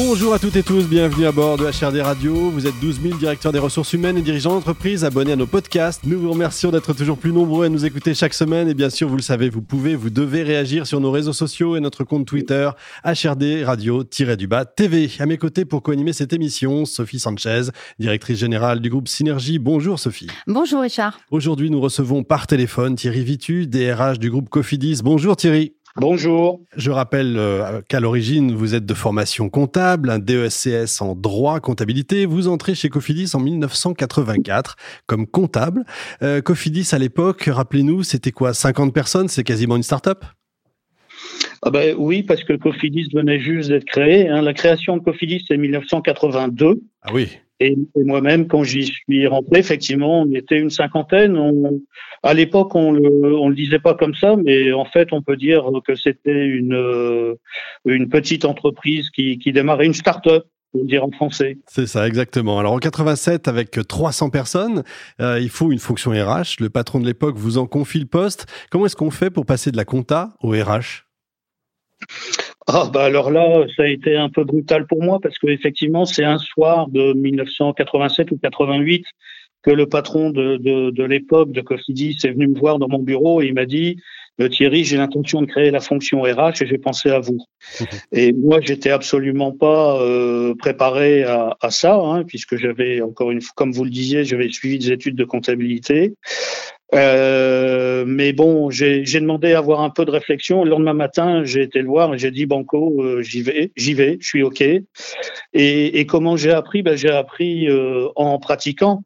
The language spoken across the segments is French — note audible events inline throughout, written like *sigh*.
Bonjour à toutes et tous, bienvenue à bord de HRD Radio. Vous êtes 12 000 directeurs des ressources humaines et dirigeants d'entreprise abonnés à nos podcasts. Nous vous remercions d'être toujours plus nombreux à nous écouter chaque semaine. Et bien sûr, vous le savez, vous pouvez, vous devez réagir sur nos réseaux sociaux et notre compte Twitter HRD Radio-du-bas TV. À mes côtés pour co-animer cette émission, Sophie Sanchez, directrice générale du groupe Synergie. Bonjour Sophie. Bonjour Richard. Aujourd'hui, nous recevons par téléphone Thierry Vitu, DRH du groupe Cofidis. Bonjour Thierry. Bonjour. Je rappelle euh, qu'à l'origine, vous êtes de formation comptable, un DESCS en droit, comptabilité. Vous entrez chez Cofidis en 1984 comme comptable. Euh, Cofidis, à l'époque, rappelez-nous, c'était quoi 50 personnes C'est quasiment une start-up? Ah ben, Oui, parce que Cofidis venait juste d'être créé. Hein. La création de Cofidis, c'est 1982. Ah oui. Et, moi-même, quand j'y suis rentré, effectivement, on était une cinquantaine. À l'époque, on le, le disait pas comme ça, mais en fait, on peut dire que c'était une, euh, petite entreprise qui, qui démarrait une start-up. Pour dire en français. C'est ça, exactement. Alors en 87, avec 300 personnes, euh, il faut une fonction RH. Le patron de l'époque vous en confie le poste. Comment est-ce qu'on fait pour passer de la compta au RH ah bah alors là, ça a été un peu brutal pour moi parce que effectivement, c'est un soir de 1987 ou 88 que le patron de, de, de l'époque de Cofidis est venu me voir dans mon bureau et il m'a dit euh, Thierry, j'ai l'intention de créer la fonction RH et j'ai pensé à vous. *laughs* et moi, j'étais absolument pas euh, préparé à, à ça, hein, puisque j'avais encore une, comme vous le disiez, j'avais suivi des études de comptabilité. Euh, mais bon, j'ai demandé à avoir un peu de réflexion. Le lendemain matin, j'ai été le voir et j'ai dit Banco, euh, j'y vais, j'y vais, je suis ok. Et, et comment j'ai appris? Ben, J'ai appris euh, en pratiquant.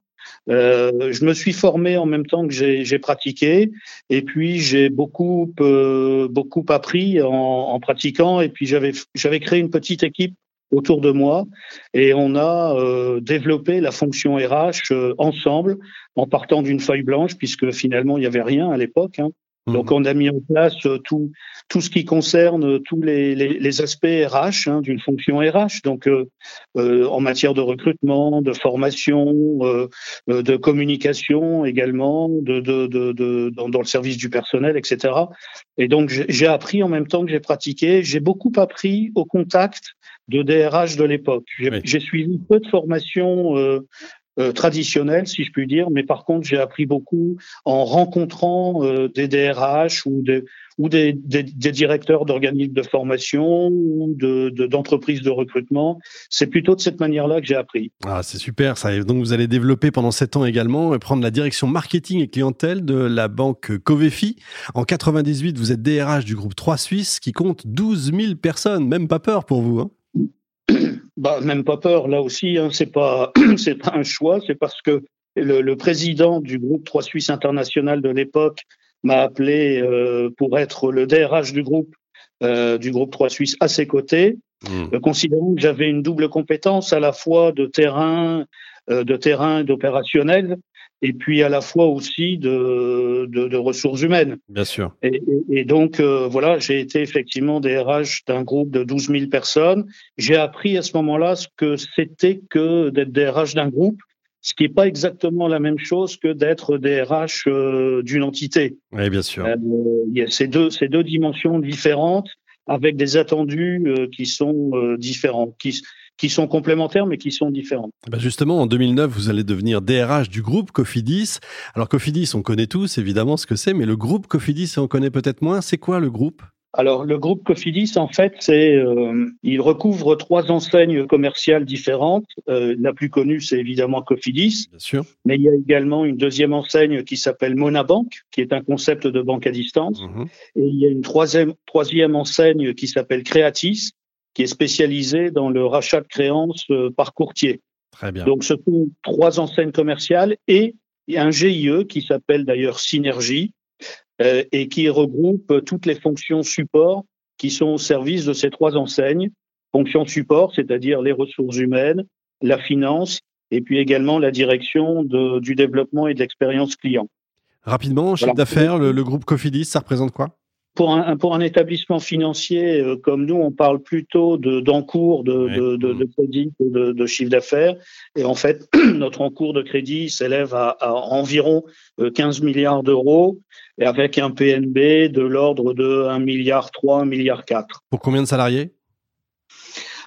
Euh, je me suis formé en même temps que j'ai pratiqué, et puis j'ai beaucoup beaucoup appris en, en pratiquant. Et puis j'avais j'avais créé une petite équipe autour de moi et on a euh, développé la fonction RH euh, ensemble en partant d'une feuille blanche puisque finalement il n'y avait rien à l'époque. Hein. Mmh. Donc on a mis en place euh, tout tout ce qui concerne tous les, les, les aspects RH hein, d'une fonction RH. Donc en matière de recrutement, de formation, de communication également, de, de, de, de dans, dans, le service du personnel, etc. Et donc j'ai appris en même temps que j'ai pratiqué. J'ai beaucoup appris au contact de DRH de l'époque. J'ai suivi peu de formations euh, euh, traditionnelles, si je puis dire, mais par contre, j'ai appris beaucoup en rencontrant euh, des DRH ou des, ou des, des, des directeurs d'organismes de formation ou d'entreprises de, de, recrutement. C'est plutôt de cette manière-là que j'ai appris. Ah, c'est super ça. donc, vous allez développer pendant sept ans également et prendre la direction marketing et clientèle de la banque Covefi. En 98, vous êtes DRH du groupe 3 Suisse qui compte 12 000 personnes. Même pas peur pour vous. Hein *clears throat* bah, même pas peur. Là aussi, hein, c'est pas, *clears throat* c'est pas un choix. C'est parce que le, le, président du groupe 3 Suisse International de l'époque m'a appelé euh, pour être le DRH du groupe, euh, du groupe 3 Suisse à ses côtés, mmh. euh, considérant que j'avais une double compétence à la fois de terrain, de terrain et d'opérationnel et puis à la fois aussi de, de, de ressources humaines. Bien sûr. Et, et, et donc, euh, voilà, j'ai été effectivement DRH d'un groupe de 12 000 personnes. J'ai appris à ce moment-là ce que c'était que d'être DRH d'un groupe, ce qui n'est pas exactement la même chose que d'être DRH euh, d'une entité. Oui, bien sûr. Euh, il y a ces deux, ces deux dimensions différentes avec des attendus euh, qui sont euh, différents, qui, qui sont complémentaires mais qui sont différents. Bah justement, en 2009, vous allez devenir DRH du groupe Cofidis. Alors Cofidis, on connaît tous évidemment ce que c'est, mais le groupe Cofidis, on connaît peut-être moins. C'est quoi le groupe? Alors le groupe Cofidis, en fait, c'est euh, il recouvre trois enseignes commerciales différentes. Euh, la plus connue, c'est évidemment Cofidis. Bien sûr. Mais il y a également une deuxième enseigne qui s'appelle Monabank, qui est un concept de banque à distance. Mmh. Et il y a une troisième troisième enseigne qui s'appelle Creatis, qui est spécialisée dans le rachat de créances euh, par courtier. Très bien. Donc ce sont trois enseignes commerciales et un GIE qui s'appelle d'ailleurs Synergie euh, et qui regroupe toutes les fonctions support qui sont au service de ces trois enseignes. Fonctions support, c'est-à-dire les ressources humaines, la finance et puis également la direction de, du développement et de l'expérience client. Rapidement, chiffre voilà. d'affaires, le, le, groupe Cofidis, ça représente quoi? Pour un, pour un établissement financier euh, comme nous, on parle plutôt d'encours de, de, de, de, crédit de, de chiffre d'affaires. Et en fait, *clears throat* notre encours de crédit s'élève à, à, environ 15 euh, milliards d'euros et avec un PNB de l'ordre de 1 milliard 3, 1 milliard 4. Pour combien de salariés?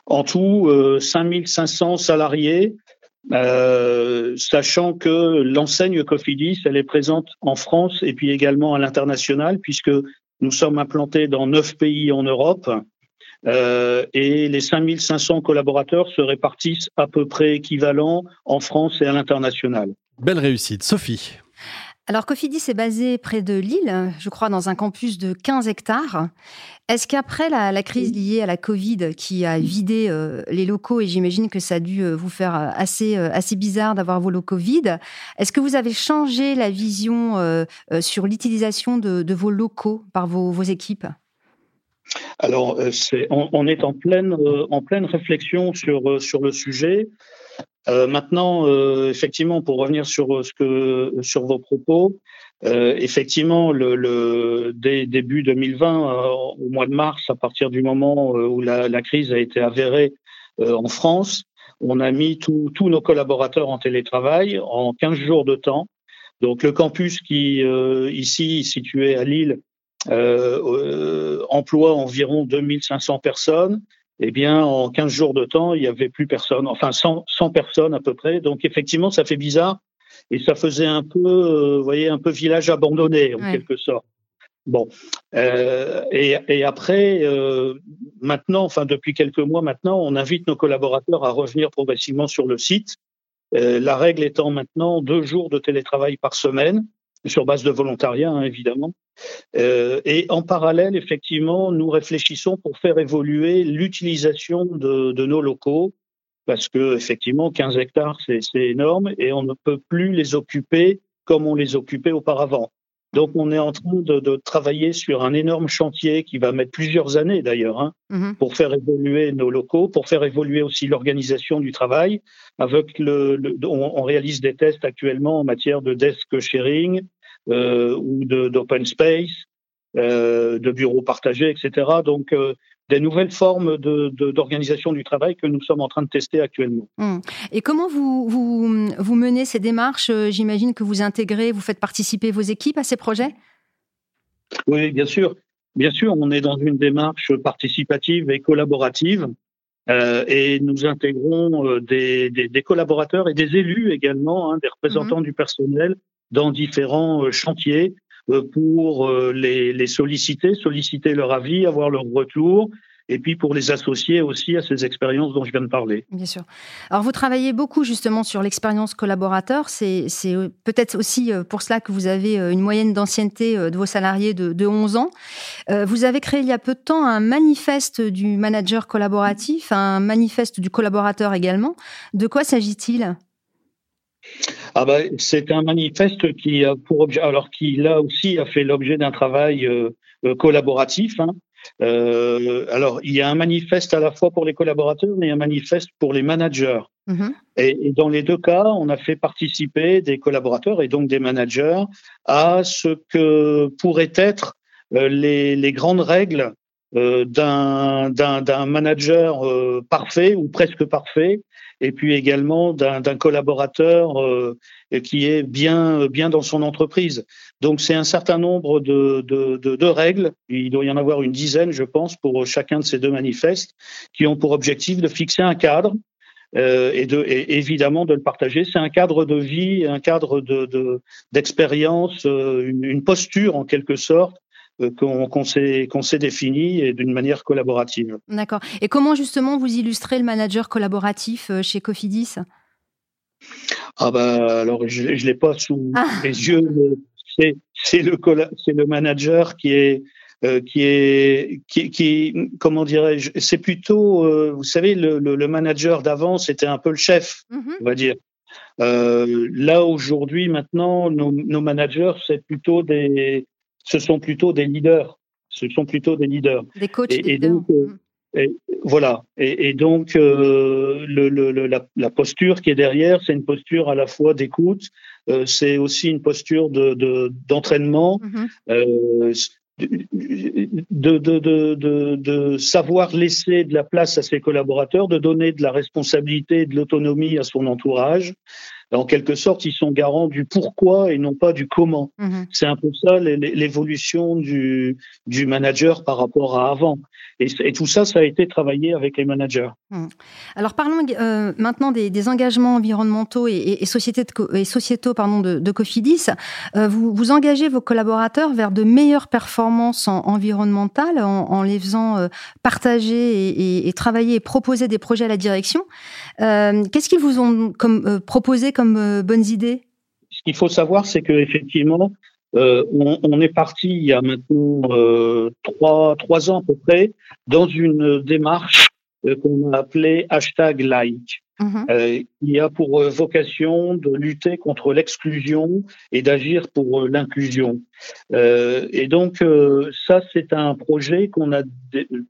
En tout, euh, 5500 salariés. Euh, sachant que l'enseigne Cofidis, elle est présente en France et puis également à l'international, puisque nous sommes implantés dans neuf pays en Europe euh, et les 5500 collaborateurs se répartissent à peu près équivalent en France et à l'international. Belle réussite. Sophie. Alors Cofidis est basé près de Lille, je crois dans un campus de 15 hectares. Est-ce qu'après la, crise liée à la Covid qui a vidé euh, les locaux, et j'imagine que ça a dû euh, vous faire assez, assez bizarre d'avoir vos locaux vides, est-ce que vous avez changé la vision sur l'utilisation de, vos locaux par vos équipes? Alors, euh, on, est en pleine, euh, en pleine réflexion sur, euh, sur le sujet. Maintenant, effectivement, pour revenir sur ce que sur vos propos, effectivement, le, dès début 2020, au mois de mars, à partir du moment où la, la crise a été avérée en France, on a mis tous nos collaborateurs en télétravail en 15 jours de temps. Donc, le campus qui ici situé à Lille euh, euh, emploie environ 2500 personnes, eh bien, en 15 jours de temps, il n'y avait plus personne, enfin 100, 100, personnes à peu près. Donc, effectivement, ça fait bizarre et ça faisait un peu, euh, vous voyez, un peu village abandonné en quelque sorte. Bon, euh, et, et, après, euh, maintenant, enfin depuis quelques mois maintenant, on invite nos collaborateurs à revenir progressivement sur le site. Euh, la règle étant maintenant deux jours de télétravail par semaine sur base de volontariat, hein, évidemment. Euh, et en parallèle, effectivement, nous réfléchissons pour faire évoluer l'utilisation de, de, nos locaux, parce que effectivement, 15 hectares, c'est énorme, et on ne peut plus les occuper comme on les occupait auparavant. Donc, on est en train de, de, travailler sur un énorme chantier qui va mettre plusieurs années d'ailleurs hein, mmh pour faire évoluer nos locaux, pour faire évoluer aussi l'organisation du travail. Avec le, le on, on, réalise des tests actuellement en matière de desk sharing, ou d'open space, euh, de bureaux partagés, etc. Donc, euh, des nouvelles formes d'organisation de, du travail que nous sommes en train de tester actuellement. Hum. Et comment vous, vous, vous, menez ces démarches J'imagine que vous intégrez, vous faites participer vos équipes à ces projets? Oui, bien sûr. Bien sûr, on est dans une démarche participative et collaborative. Euh, et nous intégrons des, des, des, collaborateurs et des élus également, hein, des représentants mmh. du personnel dans différents euh, chantiers euh, pour euh, les, solliciter, solliciter leur avis, avoir leur retour, et puis pour les associer aussi à ces expériences dont je viens de parler. Bien sûr. Alors vous travaillez beaucoup justement sur l'expérience collaborateur. C'est peut-être aussi pour cela que vous avez une moyenne d'ancienneté de vos salariés de 11 ans. Vous avez créé il y a peu de temps un manifeste du manager collaboratif, un manifeste du collaborateur également. De quoi s'agit-il? Ah ben, c'est un manifeste qui a pour objet, alors qui là aussi a fait l'objet d'un travail euh, euh, collaboratif. Hein. Euh, alors, il y a un manifeste à la fois pour les collaborateurs et un manifeste pour les managers. Mm-hmm. Et, et, dans les deux cas, on a fait participer des collaborateurs et donc des managers à ce que pourraient être les, les, grandes règles d'un manager parfait ou presque parfait et puis également d'un collaborateur euh, qui est bien, bien dans son entreprise. Donc c'est un certain nombre de, de, de, de, règles, il doit y en avoir une dizaine, je pense, pour chacun de ces deux manifestes, qui ont pour objectif de fixer un cadre euh, et, de, et évidemment de le partager. C'est un cadre de vie, un cadre d'expérience, de, euh, une, une, posture en quelque sorte euh, qu'on s'est qu'on s'est défini et d'une manière collaborative. D'accord. Et comment justement vous illustrez le manager collaboratif euh, chez Cofidis? Ah bah alors je, je l'ai pas sous ah. les yeux. C'est c'est le c'est le manager qui est euh, qui est qui, qui comment dirais-je c'est plutôt euh, vous savez le, le, le manager d'avant c'était un peu le chef mm-hmm. on va dire euh, là aujourd'hui maintenant nos, nos managers c'est plutôt des ce sont plutôt des leaders. Ce sont plutôt des leaders. Des coachs et, leaders. donc, euh, mm. et, voilà. Et, et donc, euh, le, le, la, la, posture qui est derrière, c'est une posture à la fois d'écoute, euh, c'est aussi une posture de d'entraînement. De, mm -hmm. de, de, de, de, savoir laisser de la place à ses collaborateurs, de donner de la responsabilité et de l'autonomie à son entourage, en quelque sorte, ils sont garants du pourquoi et non pas du comment. Mhm. C'est un peu ça l'évolution du, du manager par rapport à avant. Et, tout ça, ça a été travaillé avec les managers. Mhm. Alors parlons euh, maintenant des, engagements environnementaux et, et, sociétaux pardon, de, Cofidis. Euh, vous, vous engagez vos collaborateurs vers de meilleures performances environnementales en, les faisant euh, partager et, travailler et proposer des projets à la direction. Qu'est-ce qu'ils vous ont comme, proposé comme euh, bonnes idées? Ce qu'il faut savoir, c'est qu'effectivement, euh, on, est parti il y a maintenant euh, trois, trois ans à peu près dans une démarche qu'on a appelée hashtag like. Mhm. Euh, qui a pour vocation de lutter contre l'exclusion et d'agir pour l'inclusion. Euh, et donc ça, c'est un projet qu'on a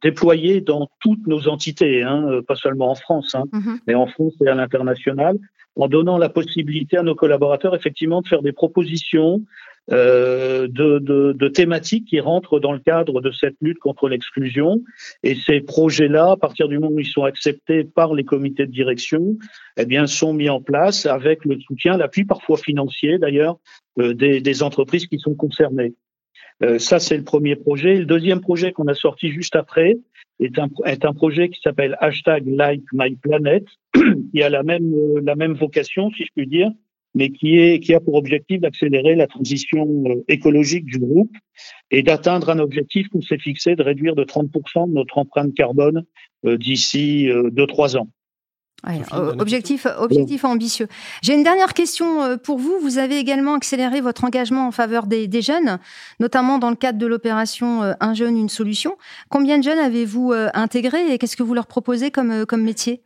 déployé dans toutes nos entités, hein, pas seulement en France, hein, mhm. mais en France et à l'international en donnant la possibilité à nos collaborateurs effectivement de faire des propositions euh, de, de, de, thématiques qui rentrent dans le cadre de cette lutte contre l'exclusion. Et ces projets-là, à partir du moment où ils sont acceptés par les comités de direction, eh bien, sont mis en place avec le soutien, l'appui parfois financier d'ailleurs, euh, des, des, entreprises qui sont concernées. Euh, ça, c'est le premier projet. Le deuxième projet qu'on a sorti juste après est un, est un projet qui s'appelle hashtag Like My Planet, *clears throat* qui a la même, euh, la même vocation, si je puis dire, mais qui, est, qui a pour objectif d'accélérer la transition euh, écologique du groupe et d'atteindre un objectif qu'on s'est fixé de réduire de 30% de notre empreinte carbone d'ici 2-3 ans. Euh, objectif, objectif ambitieux. J'ai une dernière question euh, pour vous. Vous avez également accéléré votre engagement en faveur des, jeunes, notamment dans le cadre de l'opération euh, Un jeune, une solution. Combien de jeunes avez-vous intégré et qu'est-ce que vous leur proposez comme, comme métier?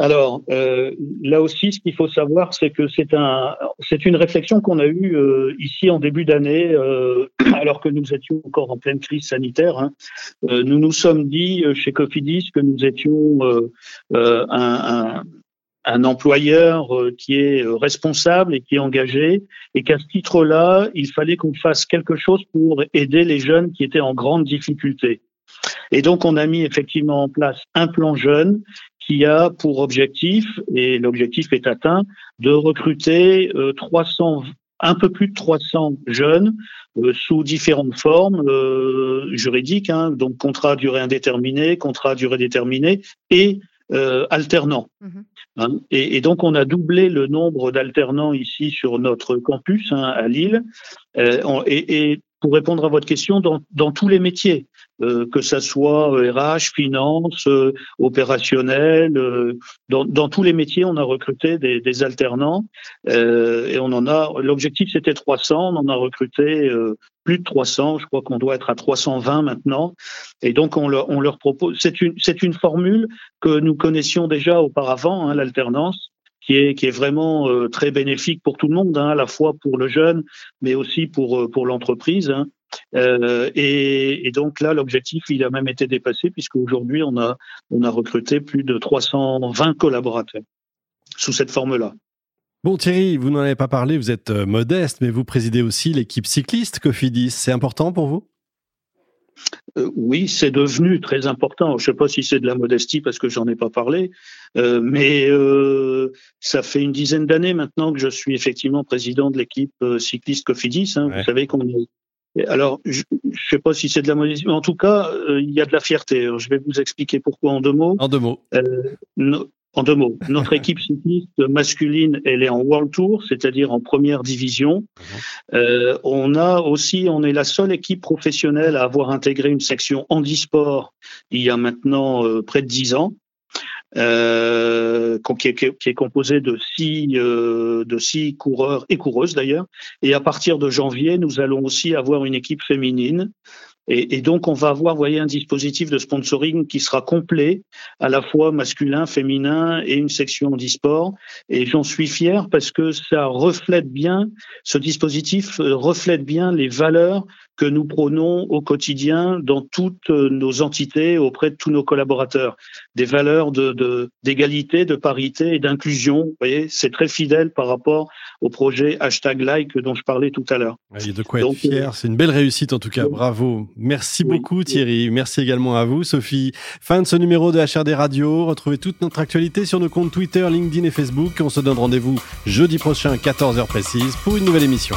Alors euh, là aussi, ce qu'il faut savoir, c'est que c'est un, une réflexion qu'on a eue euh, ici en début d'année, euh, *clears throat* alors que nous étions encore en pleine crise sanitaire. Hein. nous nous sommes dit chez Cofidis que nous étions un, un, un, employeur qui est responsable et qui est engagé, et qu'à ce titre-là, il fallait qu'on fasse quelque chose pour aider les jeunes qui étaient en grande difficulté. Et donc, on a mis effectivement en place un plan jeune qui a pour objectif, et l'objectif est atteint, de recruter 300, euh, un peu plus de 300 jeunes euh, sous différentes formes euh, juridiques, hein, donc contrat à durée indéterminée, contrat à durée déterminée et alternants. Mhm. Hein. et, donc on a doublé le nombre d'alternants ici sur notre campus hein, à Lille. et, et, pour répondre à votre question, dans, dans tous les métiers. Euh, que ça soit RH, euh, finance, euh, opérationnel, dans, dans, tous les métiers, on a recruté des, des alternants et on en a. L'objectif c'était 300, on en a recruté plus de 300. Je crois qu'on doit être à 320 maintenant. Et donc on leur, on leur propose. C'est une c'est une formule que nous connaissions déjà auparavant, hein, l'alternance. Qui est, qui est vraiment très bénéfique pour tout le monde, hein, à la fois pour le jeune, mais aussi pour, pour l'entreprise. Hein. Euh, et, et, donc là, l'objectif, il a même été dépassé puisqu'aujourd'hui, on a, on a recruté plus de 320 collaborateurs sous cette forme-là. Bon Thierry, vous n'en avez pas parlé, vous êtes euh, modeste, mais vous présidez aussi l'équipe cycliste Cofidis. C'est important pour vous? Euh, oui, c'est devenu très important. Je ne sais pas si c'est de la modestie parce que j'en ai pas parlé, euh, mais euh, ça fait une dizaine d'années maintenant que je suis effectivement président de l'équipe cycliste Cofidis. Hein. Vous savez qu'on est alors, je ne sais pas si c'est de la modestie, mais en tout cas, euh, il y a de la fierté. je vais vous expliquer pourquoi en deux mots. En deux mots. Euh, en deux mots. Notre *laughs* équipe cycliste masculine, elle est en World Tour, c'est-à-dire en première division. Mhm. Euh, on a aussi, on est la seule équipe professionnelle à avoir intégré une section handisport il y a maintenant euh, près de dix ans euh, qui, est, qui, est, composé de six, euh, de six coureurs et coureuses d'ailleurs. Et à partir de janvier, nous allons aussi avoir une équipe féminine. Et, et, donc, on va avoir, voyez, un dispositif de sponsoring qui sera complet, à la fois masculin, féminin et une section e-sport. Et j'en suis fier parce que ça reflète bien, ce dispositif euh, reflète bien les valeurs que nous prônons au quotidien dans toutes nos entités auprès de tous nos collaborateurs. Des valeurs de d'égalité, de, parité et d'inclusion. Vous voyez, c'est très fidèle par rapport au projet hashtag like dont je parlais tout à l'heure. Il y a de quoi être fier. C'est une belle réussite en tout cas. Bravo. Merci beaucoup Thierry. Merci également à vous Sophie. Fin de ce numéro de HRD Radio. Retrouvez toute notre actualité sur nos comptes Twitter, LinkedIn et Facebook. On se donne rendez-vous jeudi prochain, 14h précise, pour une nouvelle émission.